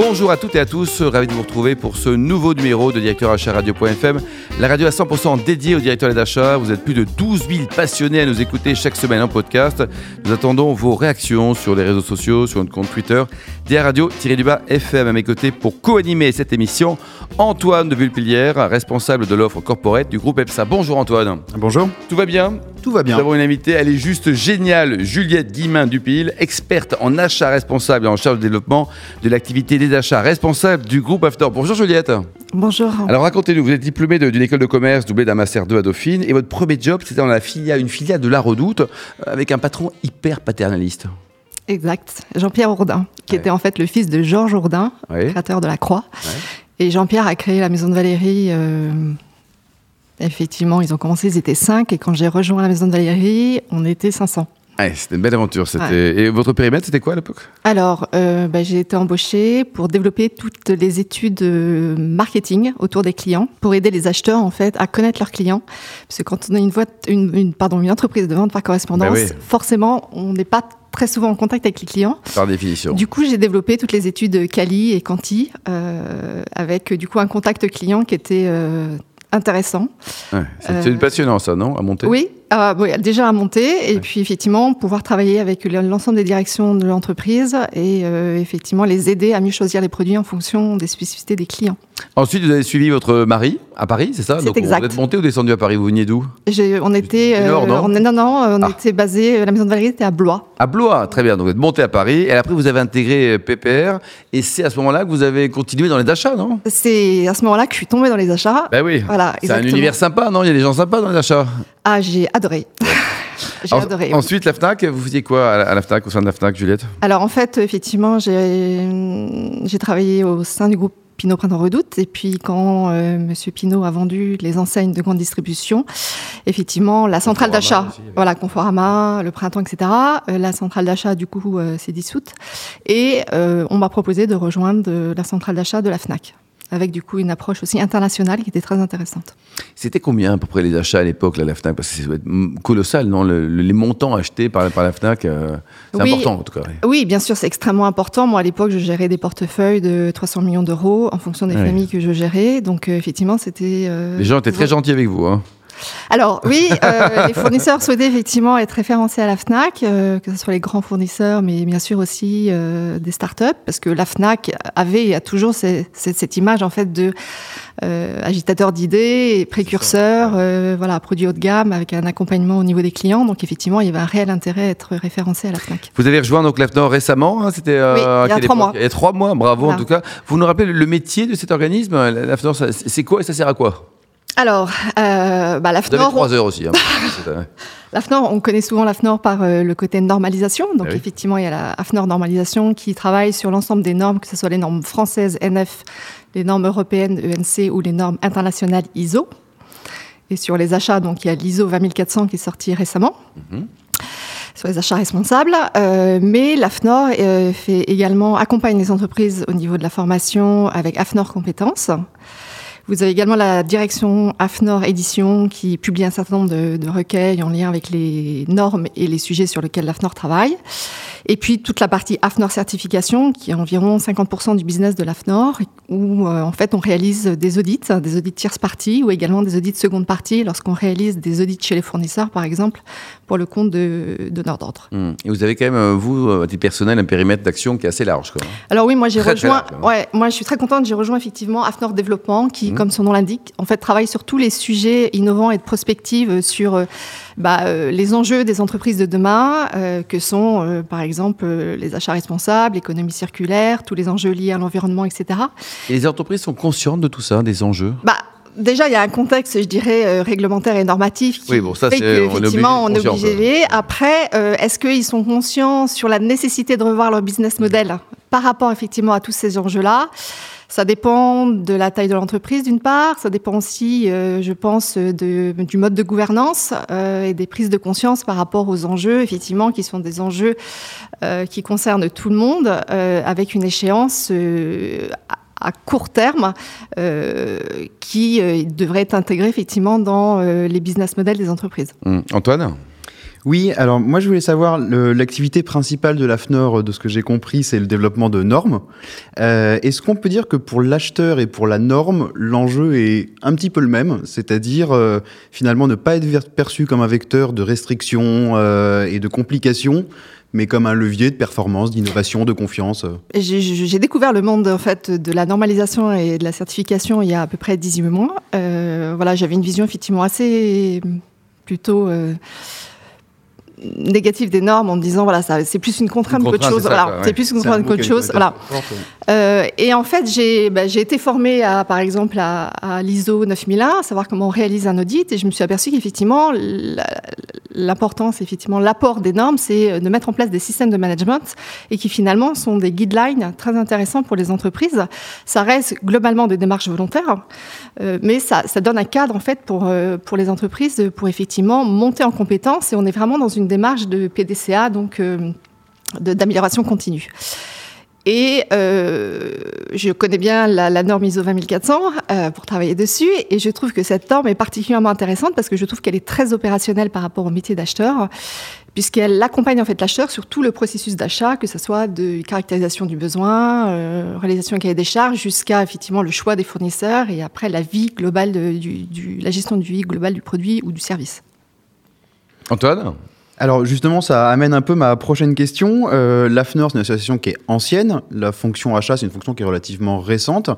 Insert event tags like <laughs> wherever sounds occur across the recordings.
Bonjour à toutes et à tous, ravi de vous retrouver pour ce nouveau numéro de Directeur Achat Radio.fm, la radio à 100% dédiée aux directeurs d'achat. Vous êtes plus de 12 000 passionnés à nous écouter chaque semaine en podcast. Nous attendons vos réactions sur les réseaux sociaux, sur notre compte Twitter, DR Radio-du-bas FM à mes côtés pour co-animer cette émission. Antoine de Vulpilière, responsable de l'offre corporate du groupe EPSA. Bonjour Antoine. Bonjour. Tout va bien? Tout va bien. Nous avons une invitée, elle est juste géniale, Juliette Guimain-Dupil, experte en achat responsable et en charge de développement de l'activité des achats, responsable du groupe After. Bonjour Juliette. Bonjour. Alors racontez-nous, vous êtes diplômée d'une école de commerce doublée d'un master 2 à Dauphine et votre premier job c'était dans la filiale, une filiale de La Redoute euh, avec un patron hyper paternaliste. Exact. Jean-Pierre Ourdin, qui Ouais. était en fait le fils de Georges Ourdin, créateur de la Croix. Ouais. Et Jean-Pierre a créé la maison de Valérie. euh, effectivement, ils ont commencé, ils étaient 5. Et quand j'ai rejoint la maison de Valérie, on était 500. Ouais, c'était une belle aventure. Ouais. Et votre périmètre c'était quoi à l'époque? Alors, euh, bah, j'ai été embauchée pour développer toutes les études euh, marketing autour des clients, pour aider les acheteurs en fait à connaître leurs clients. Parce que quand on a une, boîte, une, une- pardon, une entreprise de vente par correspondance, Bah oui. forcément, on n'est pas très souvent en contact avec les clients. Par définition. Du coup, j'ai développé toutes les études Cali et Canti, euh, avec du coup un contact client qui était euh, intéressant. Ouais, c'est, Euh, passionnant ça, non À monter? Oui, ah, oui, déjà à monter, et puis effectivement pouvoir travailler avec l'ensemble des directions de l'entreprise et euh, effectivement les aider à mieux choisir les produits en fonction des spécificités des clients. Ensuite, vous avez suivi votre mari à Paris, c'est ça C'est exact. Vous êtes monté ou descendu à Paris Vous veniez d'où? On était, Nord, non? on non, non, on Ah. était basé, la maison de Valérie était à Blois. À Blois, très bien. Donc vous êtes monté à Paris et après vous avez intégré euh, PPR et c'est à ce moment-là que vous avez continué dans les achats, non? C'est à ce moment-là que je suis tombée dans les achats. Ben oui. Voilà, C'est un univers sympa, non? Il y a des gens sympas dans les achats. Ah, j'ai adoré. <laughs> j'ai En- adoré. oui. Ensuite, la Fnac, vous faisiez quoi à la, Fnac, au sein de la Fnac, Juliette? Alors en fait, effectivement, j'ai travaillé au sein du groupe Pinot Printemps Redoute. Et puis quand euh, Monsieur Pinot a vendu les enseignes de grande distribution, effectivement, la centrale d'achat, voilà, Conforama, le printemps, etc. euh, la centrale d'achat, du coup, euh, s'est dissoute. Et euh, on m'a proposé de rejoindre la centrale d'achat de la FNAC. Avec du coup une approche aussi internationale qui était très intéressante. C'était combien à peu près les achats à l'époque, la Fnac? Parce que ça doit être mm, colossal, non? Le- le- Les montants achetés par, par la Fnac, euh, c'est Oui. important en tout cas. oui. Oui, bien sûr, c'est extrêmement important. Moi, à l'époque, je gérais des portefeuilles de 300 millions d'euros en fonction des Ouais. familles que je gérais. Donc, euh, effectivement, c'était. euh, Les gens étaient très gentils avec vous. Hein. Alors, oui, euh, <laughs> les fournisseurs souhaitaient effectivement être référencés à la Fnac, euh, que ce soit les grands fournisseurs, mais bien sûr aussi euh, des startups, parce que la Fnac avait et a toujours ce- ce- cette image en fait de euh, agitateur d'idées, et précurseur, voilà, produit haut de gamme avec un accompagnement au niveau des clients. Donc, effectivement, il y avait un réel intérêt à être référencé à la Fnac. Vous avez rejoint donc l'AFNOR récemment, hein, c'était Oui, il y a trois mois. Il y a trois mois, bravo en tout cas. Vous nous rappelez le métier de cet organisme? L'AFNOR, ça- c'est quoi et ça sert à quoi? Alors, euh, bah, la Vous avez FNOR, trois heures aussi. hein. Euh, <laughs> L'AFNOR, on connaît souvent l'AFNOR par euh, le côté normalisation. Donc oui. effectivement, il y a la AFNOR normalisation qui travaille sur l'ensemble des normes, que ce soit les normes françaises NF, les normes européennes ENC ou les normes internationales ISO. Et sur les achats, donc il y a l'ISO 20400 qui est sorti récemment. Sur les achats responsables, Euh, mais l'AFNOR euh, fait également accompagne les entreprises au niveau de la formation avec AFNOR compétences. Vous avez également la direction AFNOR Édition qui publie un certain nombre de, de recueils en lien avec les normes et les sujets sur lesquels l'AFNOR travaille. Et puis toute la partie AFNOR certification qui est environ 50% du business de l'AFNOR où euh, en fait on réalise des audits, des audits tierce partie ou également des audits seconde partie lorsqu'on réalise des audits chez les fournisseurs par exemple pour le compte de donneurs d'ordre. hum. Et vous avez quand même, euh, vous, euh, à titre personnel, un périmètre d'action qui est assez large. Quoi. Alors oui, moi j'ai rejoint. large, hein. ouais, moi je suis très contente. J'ai rejoint effectivement AFNOR Développement, qui, Mhm. Comme son nom l'indique, en fait travaille sur tous les sujets innovants et de prospective sur euh, bah, euh, les enjeux des entreprises de demain, euh, que sont euh, par exemple euh, les achats responsables, l'économie circulaire, tous les enjeux liés à l'environnement, etc. Et les entreprises sont conscientes de tout ça, des enjeux? Bah, Déjà, il y a un contexte, je dirais, euh, réglementaire et normatif qui Oui, bon, ça, fait qu'effectivement, on est obligé. Après, euh, est-ce qu'ils sont conscients sur la nécessité de revoir leur business model par rapport effectivement à tous ces enjeux-là? Ça dépend de la taille de l'entreprise d'une part, ça dépend aussi, euh, je pense, de, du mode de gouvernance euh, et des prises de conscience par rapport aux enjeux, effectivement, qui sont des enjeux euh, qui concernent tout le monde, avec une échéance à court terme qui devraient être intégrés effectivement dans les business models des entreprises. Hum, Antoine? Oui, alors moi je voulais savoir, l'activité principale de l'AFNOR, de ce que j'ai compris, c'est le développement de normes. Euh, est-ce qu'on peut dire que pour l'acheteur et pour la norme, l'enjeu est un petit peu le même, c'est-à-dire euh, finalement ne pas être perçu comme un vecteur de restriction euh, et de complications mais comme un levier de performance, d'innovation, de confiance. J'ai découvert le monde en fait de la normalisation et de la certification il y a à peu près 18 mois. voilà, j'avais une vision effectivement assez plutôt négatif des normes en disant voilà ça c'est plus une contrainte, qu'autre chose. voilà c'est plus une contrainte qu'autre chose. voilà. euh, et en fait j'ai bah, j'ai été formée à par exemple à, à l'ISO 9001 à savoir comment on réalise un audit et je me suis aperçue qu'effectivement l'importance effectivement l'apport des normes c'est de mettre en place des systèmes de management et qui finalement sont des guidelines très intéressants pour les entreprises ça reste globalement des démarches volontaires euh, mais ça, ça donne un cadre en fait pour euh, pour les entreprises pour effectivement monter en compétence et on est vraiment dans une démarche de PDCA, donc euh, d'amélioration continue. Et euh, je connais bien la, norme ISO 20400 euh, pour travailler dessus, et je trouve que cette norme est particulièrement intéressante parce que je trouve qu'elle est très opérationnelle par rapport au métier d'acheteur, puisqu'elle accompagne en fait l'acheteur sur tout le processus d'achat, que ce soit de caractérisation du besoin, réalisation d'un cahier des charges, jusqu'à effectivement le choix des fournisseurs et après la vie globale de, la gestion du vie globale du produit ou du service. Antoine? Alors justement, ça amène un peu ma prochaine question. Euh, L'AFNOR, c'est une association qui est ancienne. La fonction achat, c'est une fonction qui est relativement récente.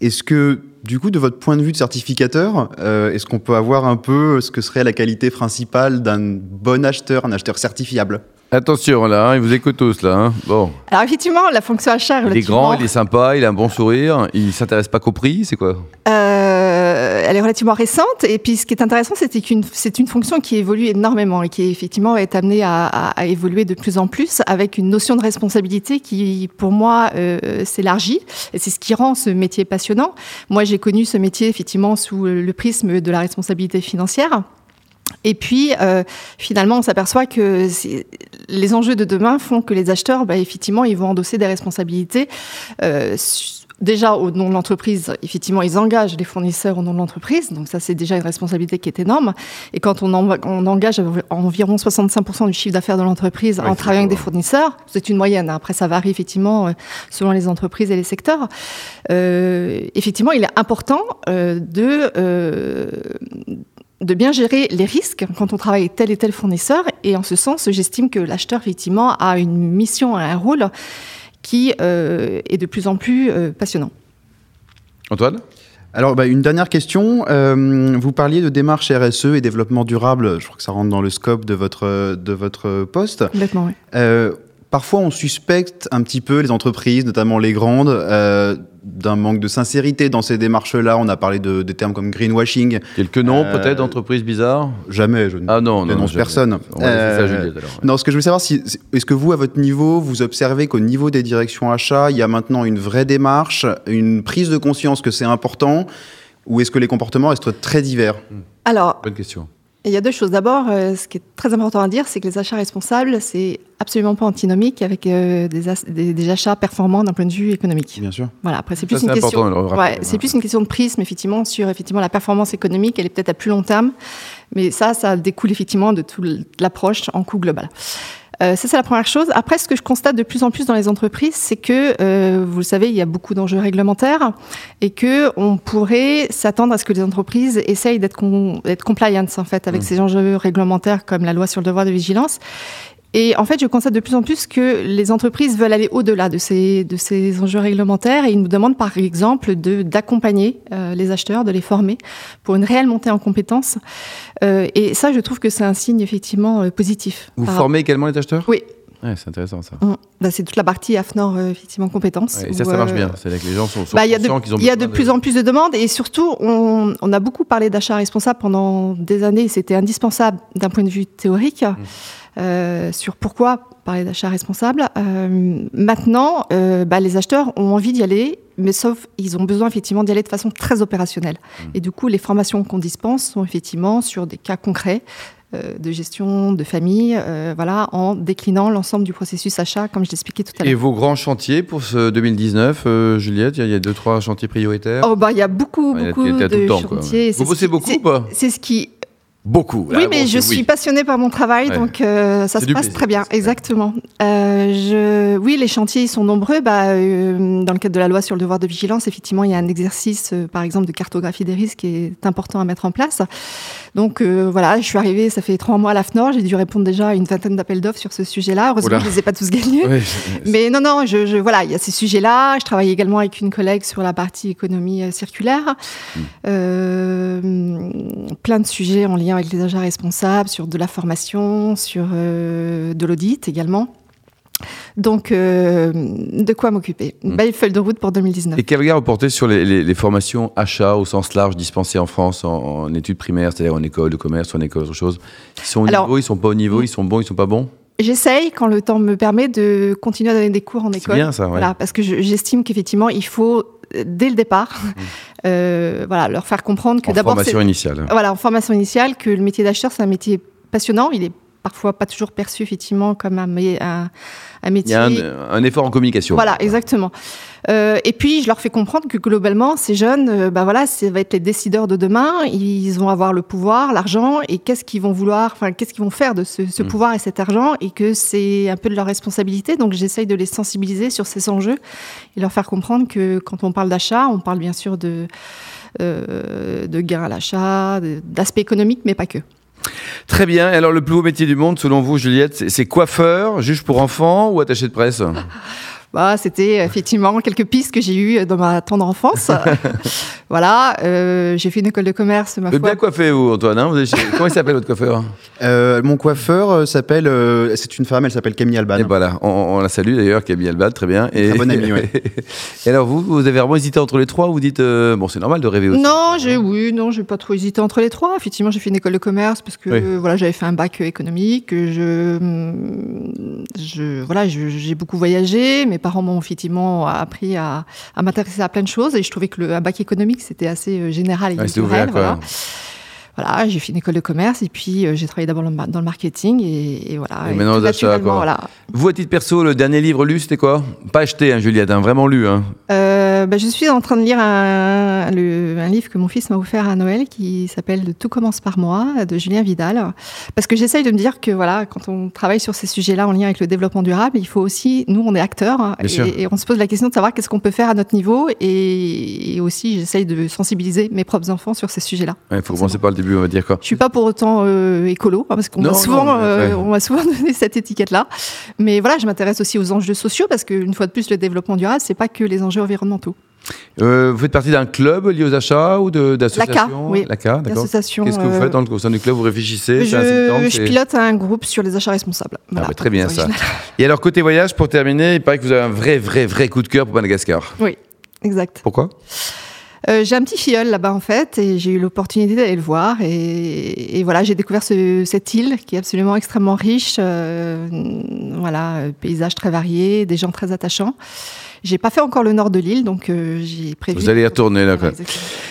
Est-ce que, du coup, de votre point de vue de certificateur, euh, est-ce qu'on peut avoir un peu ce que serait la qualité principale d'un bon acheteur, un acheteur certifiable? Attention là, hein, il vous écoute tous là. Hein. Bon. Alors effectivement, la fonction achat. Il est grand, il est sympa, il a un bon sourire, il s'intéresse pas qu'au prix, c'est quoi euh, Elle est relativement récente et puis ce qui est intéressant, c'est qu'une c'est une fonction qui évolue énormément et qui effectivement est amenée à, à, évoluer de plus en plus avec une notion de responsabilité qui, pour moi, euh, s'élargit et c'est ce qui rend ce métier passionnant. Moi, j'ai connu ce métier effectivement sous le prisme de la responsabilité financière. Et puis, euh, finalement, on s'aperçoit que les enjeux de demain font que les acheteurs, bah, effectivement, ils vont endosser des responsabilités. Euh, déjà au nom de l'entreprise, effectivement, ils engagent les fournisseurs au nom de l'entreprise. Donc ça, c'est déjà une responsabilité qui est énorme. Et quand on, on engage environ 65% du chiffre d'affaires de l'entreprise en travaillant avec des fournisseurs, c'est une moyenne. Après, ça varie effectivement euh, selon les entreprises et les secteurs. Euh, effectivement, il est important euh, de euh, de bien gérer les risques quand on travaille avec tel et tel fournisseur. Et en ce sens, j'estime que l'acheteur, effectivement, a une mission, un rôle qui euh, est de plus en plus euh, passionnant. Antoine? Alors, bah, une dernière question. Euh, vous parliez de démarche RSE et développement durable. Je crois que ça rentre dans le scope de votre, de votre poste. Complètement, oui. Parfois, on suspecte un petit peu les entreprises, notamment les grandes, euh, d'un manque de sincérité dans ces démarches-là. On a parlé de, des termes comme greenwashing. Quelques noms, euh, peut-être, d'entreprises bizarres? Jamais, je ne ah non, non, personne. Euh, non, ce que je veux savoir, si, est-ce que vous, à votre niveau, vous observez qu'au niveau des directions achats, il y a maintenant une vraie démarche, une prise de conscience que c'est important, ou est-ce que les comportements restent très divers? Alors, bonne question il y a deux choses. D'abord, euh, ce qui est très important à dire, c'est que les achats responsables, c'est absolument pas antinomique avec euh, des, des, achats performants d'un point de vue économique. Bien sûr. Voilà. Après, c'est plus une question. Ouais, c'est plus une question de prisme, effectivement, sur effectivement la performance économique. Elle est peut-être à plus long terme, mais ça, ça découle effectivement de toute l'approche en coût global. Euh, ça, c'est la première chose. Après, ce que je constate de plus en plus dans les entreprises, c'est que, euh, vous le savez, il y a beaucoup d'enjeux réglementaires et que on pourrait s'attendre à ce que les entreprises essayent d'être compliant en fait avec mmh. ces enjeux réglementaires comme la loi sur le devoir de vigilance. Et en fait, je constate de plus en plus que les entreprises veulent aller au-delà de ces, de ces enjeux réglementaires et ils nous demandent par exemple de, d'accompagner euh, les acheteurs, de les former pour une réelle montée en compétences. Euh, et ça, je trouve que c'est un signe effectivement euh, positif. Vous formez également les acheteurs? Oui. Ouais, c'est intéressant ça. Mmh. Bah, c'est toute la partie AFNOR, effectivement, compétences. et ça, ça marche bien. C'est que les gens sont, bah, conscients qu'ils ont Il y a de, plus en plus de demandes et surtout, on, on a beaucoup parlé d'achat responsable pendant des années. C'était indispensable d'un point de vue théorique. Mmh. Euh, sur pourquoi parler d'achat responsable. Euh, maintenant, euh, bah, les acheteurs ont envie d'y aller, mais sauf ils ont besoin effectivement d'y aller de façon très opérationnelle. Mmh. Et du coup, les formations qu'on dispense sont effectivement sur des cas concrets. Euh, de gestion, de famille, euh, voilà, en déclinant l'ensemble du processus achat, comme je l'expliquais tout à l'heure. Et vos grands chantiers pour ce 2019, euh, Juliette, il y, a deux, trois chantiers prioritaires? Oh, bah, il y a beaucoup, beaucoup y a de temps, quoi. chantiers. Vous bossez qui- beaucoup ou pas? C'est ce qui Beaucoup. Oui, Là, mais bon, je suis oui. passionnée par mon travail, Ouais. donc euh, ça se passe plaisir, très bien. Exactement. Euh, je... Oui, les chantiers ils sont nombreux. Bah, euh, dans le cadre de la loi sur le devoir de vigilance, effectivement, il y a un exercice, par exemple, de cartographie des risques qui est important à mettre en place. Donc voilà, je suis arrivée, ça fait trois mois à l'AFNOR, j'ai dû répondre déjà à une vingtaine d'appels d'offres sur ce sujet-là. Heureusement, Oula. je les ai pas tous gagnés. Oui, Mais non, non, je, je- voilà, il y a ces sujets-là. Je travaille également avec une collègue sur la partie économie circulaire. Hmm. Plein de sujets en lien avec les achats responsables, sur de la formation, sur euh, de l'audit également. Donc, euh, de quoi m'occuper? Une Hmm. belle feuille de route pour 2019. Et quel regard vous portez sur les, les- les formations achats au sens large dispensées en France en, en études primaires, c'est-à-dire en école de commerce ou en école autre chose? Ils sont au Alors- niveau, ils sont pas au niveau, ils sont bons, ils sont pas bons? J'essaye, quand le temps me permet, de continuer à donner des cours en C'est école. bien ça, ouais. Voilà, parce que je- j'estime qu'effectivement, il faut, dès le départ, <laughs> euh, voilà, leur faire comprendre que. En d'abord, c'est formation initiale. voilà, en formation initiale, que le métier d'acheteur, c'est un métier passionnant. Il est parfois pas toujours perçu, effectivement, comme un, mé- un, un Il métier. y a un, un effort en communication. Voilà, exactement. Euh, et puis, je leur fais comprendre que globalement, ces jeunes, euh, bah voilà, ça va être les décideurs de demain. Ils vont avoir le pouvoir, l'argent, et qu'est-ce qu'ils vont vouloir, enfin, qu'est-ce qu'ils vont faire de ce, ce Mm. pouvoir et cet argent, et que c'est un peu de leur responsabilité. Donc, j'essaye de les sensibiliser sur ces enjeux et leur faire comprendre que quand on parle d'achat, on parle bien sûr de euh, de gains à l'achat, d'aspects économiques, mais pas que. Très bien. Alors, le plus beau métier du monde, selon vous, Juliette, c'est coiffeur, juge pour enfants ou attaché de presse? Bah, c'était effectivement quelques pistes que j'ai eues dans ma tendre enfance. <laughs> voilà, euh, j'ai fait une école de commerce, ma Vous êtes bien coiffé, vous, Antoine hein Vous Comment il s'appelle, votre coiffeur? Euh, mon coiffeur euh, s'appelle, euh, c'est une femme, elle s'appelle Camille Alban. Et voilà, on, on la salue d'ailleurs, Camille Albal, très bien. Et, Très bonne amie, <laughs> ouais. et alors, vous, vous avez vraiment hésité entre les trois ou vous dites, euh, bon, c'est normal de rêver aussi Non, j'ai oui, non, j'ai pas trop hésité entre les trois. Effectivement, j'ai fait une école de commerce parce que Oui. euh, voilà, j'avais fait un bac économique. Je, hum, je voilà, j'ai beaucoup voyagé. Mes parents m'ont effectivement appris à, à m'intéresser à plein de choses et je trouvais que le un bac économique c'était assez euh, général et Ouais, culturel. ouvert, quoi. voilà. Voilà, j'ai fait une école de commerce et puis euh, j'ai travaillé d'abord dans le marketing et, et voilà. Et maintenant, achats, naturellement, quoi. voilà. Vous, à titre perso, le dernier livre lu, c'était quoi? Pas acheté, hein, Juliette, hein, vraiment lu. Hein. Euh, bah, je suis en train de lire un, le- un livre que mon fils m'a offert à Noël qui s'appelle Tout commence par moi de Julien Vidal. Parce que j'essaye de me dire que voilà, quand on travaille sur ces sujets-là en lien avec le développement durable, il faut aussi, nous on est acteurs hein, et, et on se pose la question de savoir qu'est-ce qu'on peut faire à notre niveau et, et aussi j'essaye de sensibiliser mes propres enfants sur ces sujets-là. Il faut commencer par le début, on va dire quoi. Je suis pas pour autant euh, écolo hein, parce qu'on Non, m'a souvent, non, mais euh, ouais. on m'a souvent <laughs> donné cette étiquette-là. Mais voilà, je m'intéresse aussi aux enjeux sociaux parce qu'une fois de plus, le développement durable, c'est pas que les enjeux environnementaux. Euh, vous faites partie d'un club lié aux achats ou d'associations oui. L'ACA, d'accord. Qu'est-ce que vous euh, faites dans le, au sein du club? Vous réfléchissez un je, pilote un groupe sur les achats responsables. Voilà, bah, très bien, ça. <laughs> Et alors, côté voyage, pour terminer, il paraît que vous avez un vrai, vrai, vrai coup de cœur pour Madagascar. Oui, exact. Pourquoi? Euh, j'ai un petit filleul là-bas en fait, et j'ai eu l'opportunité d'aller le voir. Et, et voilà, j'ai découvert ce- cette île qui est absolument extrêmement riche. euh, voilà, euh, paysages très variés, des gens très attachants. J'ai pas fait encore le nord de l'île, donc euh, j'ai prévu. Vous allez y retourner, là, quoi.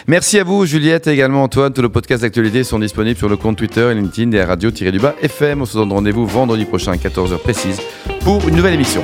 Merci à vous, Juliette, et également Antoine. Tous nos podcasts d'actualité sont disponibles sur le compte Twitter et LinkedIn des radio-du-bas FM. On se donne rendez-vous vendredi prochain à 14h précise pour une nouvelle émission.